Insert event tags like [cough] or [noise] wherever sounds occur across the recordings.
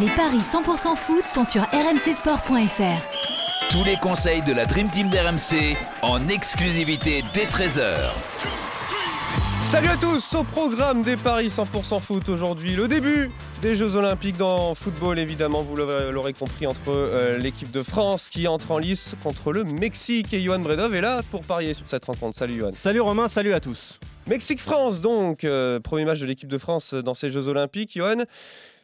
Les paris 100% foot sont sur rmcsport.fr. Tous les conseils de la Dream Team d'RMC en exclusivité dès 13h. Salut à tous, au programme des Paris 100% foot aujourd'hui, le début des Jeux Olympiques dans football évidemment, vous l'aurez compris, entre euh, l'équipe de France qui entre en lice contre le Mexique et Johan Bredov est là pour parier sur cette rencontre. Salut Johan. Salut Romain, salut à tous. Mexique-France donc, euh, premier match de l'équipe de France dans ces Jeux Olympiques. Johan,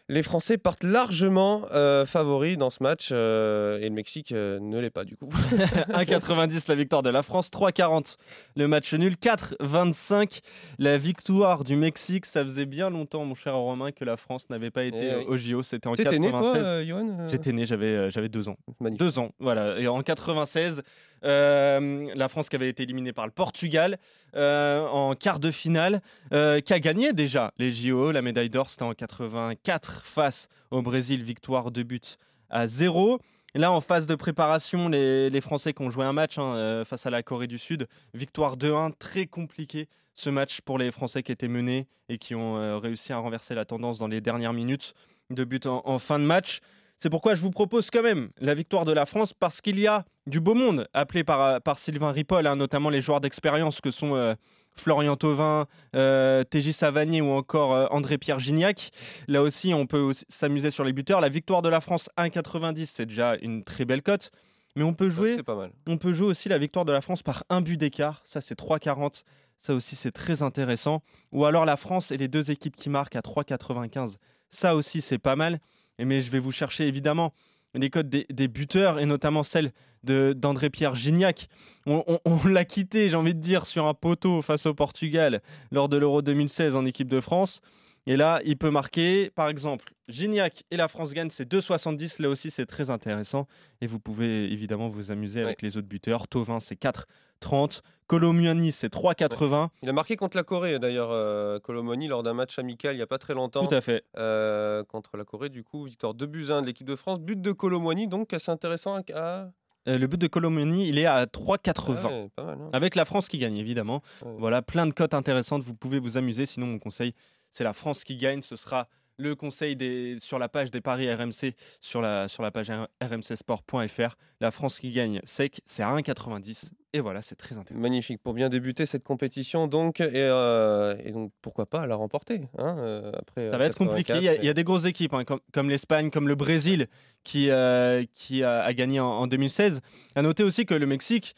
les Français partent largement euh, favoris dans ce match euh, et le Mexique euh, ne l'est pas du coup. [laughs] 1,90 la victoire de la France, 3,40 le match nul, 4,25 la victoire du Mexique. Ça faisait bien longtemps, mon cher Romain, que la France n'avait pas été eh au JO. C'était en 96. né toi, Johan J'étais né, j'avais j'avais deux ans. Deux ans, voilà. Et en 96, la France qui avait été éliminée par le Portugal en quart de finale, qui a gagné déjà les JO. La médaille d'or, c'était en 84 face au Brésil, victoire de but à 0. Là, en phase de préparation, les, Français qui ont joué un match hein, euh, face à la Corée du Sud, victoire 2-1, très compliqué ce match pour les Français qui étaient menés et qui ont euh, réussi à renverser la tendance dans les dernières minutes de but en, fin de match. C'est pourquoi je vous propose quand même la victoire de la France parce qu'il y a du beau monde appelé par, par Sylvain Ripoll, hein, notamment les joueurs d'expérience que sont euh, Florian Thauvin, euh, TJ Savanier ou encore euh, André-Pierre Gignac. Là aussi, on peut s'amuser sur les buteurs. La victoire de la France 1,90, c'est déjà une très belle cote. Mais on peut jouer, on peut jouer aussi la victoire de la France par un but d'écart. Ça, c'est 3,40. Ça aussi, c'est très intéressant. Ou alors la France et les deux équipes qui marquent à 3,95. Ça aussi, c'est pas mal. Mais je vais vous chercher évidemment les codes des, buteurs et notamment celle d'André-Pierre Gignac. On, l'a quitté, j'ai envie de dire, sur un poteau face au Portugal lors de l'Euro 2016 en équipe de France. Et là, il peut marquer, par exemple, Gignac et la France gagne, c'est 2,70. Là aussi, c'est très intéressant. Et vous pouvez évidemment vous amuser avec les autres buteurs. Tovin, c'est 4,30. Colomiani, c'est 3,80. Il a marqué contre la Corée, d'ailleurs, euh, lors d'un match amical il n'y a pas très longtemps. Tout à fait. Euh, contre la Corée, du coup, victoire 2 buts 1 de l'équipe de France. But de Colomoni, donc assez intéressant à. Euh, le but de Colomoni, il est à 3,80. Ah hein. Avec la France qui gagne, évidemment. Voilà, plein de cotes intéressantes. Vous pouvez vous amuser. Sinon, mon conseil, c'est la France qui gagne. Ce sera le conseil des, sur la page des paris RMC, sur la, sur la page rmcsport.fr. La France qui gagne sec, c'est à 1,90. Et voilà, c'est très intéressant. Magnifique. Pour bien débuter cette compétition, donc, et, euh, donc pourquoi pas la remporter hein, euh, après, Ça va être compliqué. Il y, a, des grosses équipes, hein, comme, l'Espagne, comme le Brésil, qui, euh, qui a, gagné en, 2016. À noter aussi que le Mexique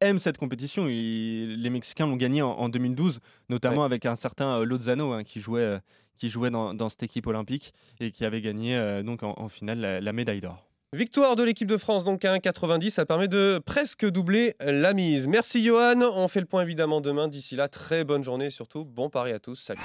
aime cette compétition. les Mexicains l'ont gagné en, 2012, notamment avec un certain Lozano hein, qui jouait qui jouait dans, cette équipe olympique et qui avait gagné euh, donc en, finale la, médaille d'or. Victoire de l'équipe de France donc à 1,90, ça permet de presque doubler la mise. Merci Johan, on fait le point évidemment demain. D'ici là, très bonne journée, surtout bon pari à tous. Salut.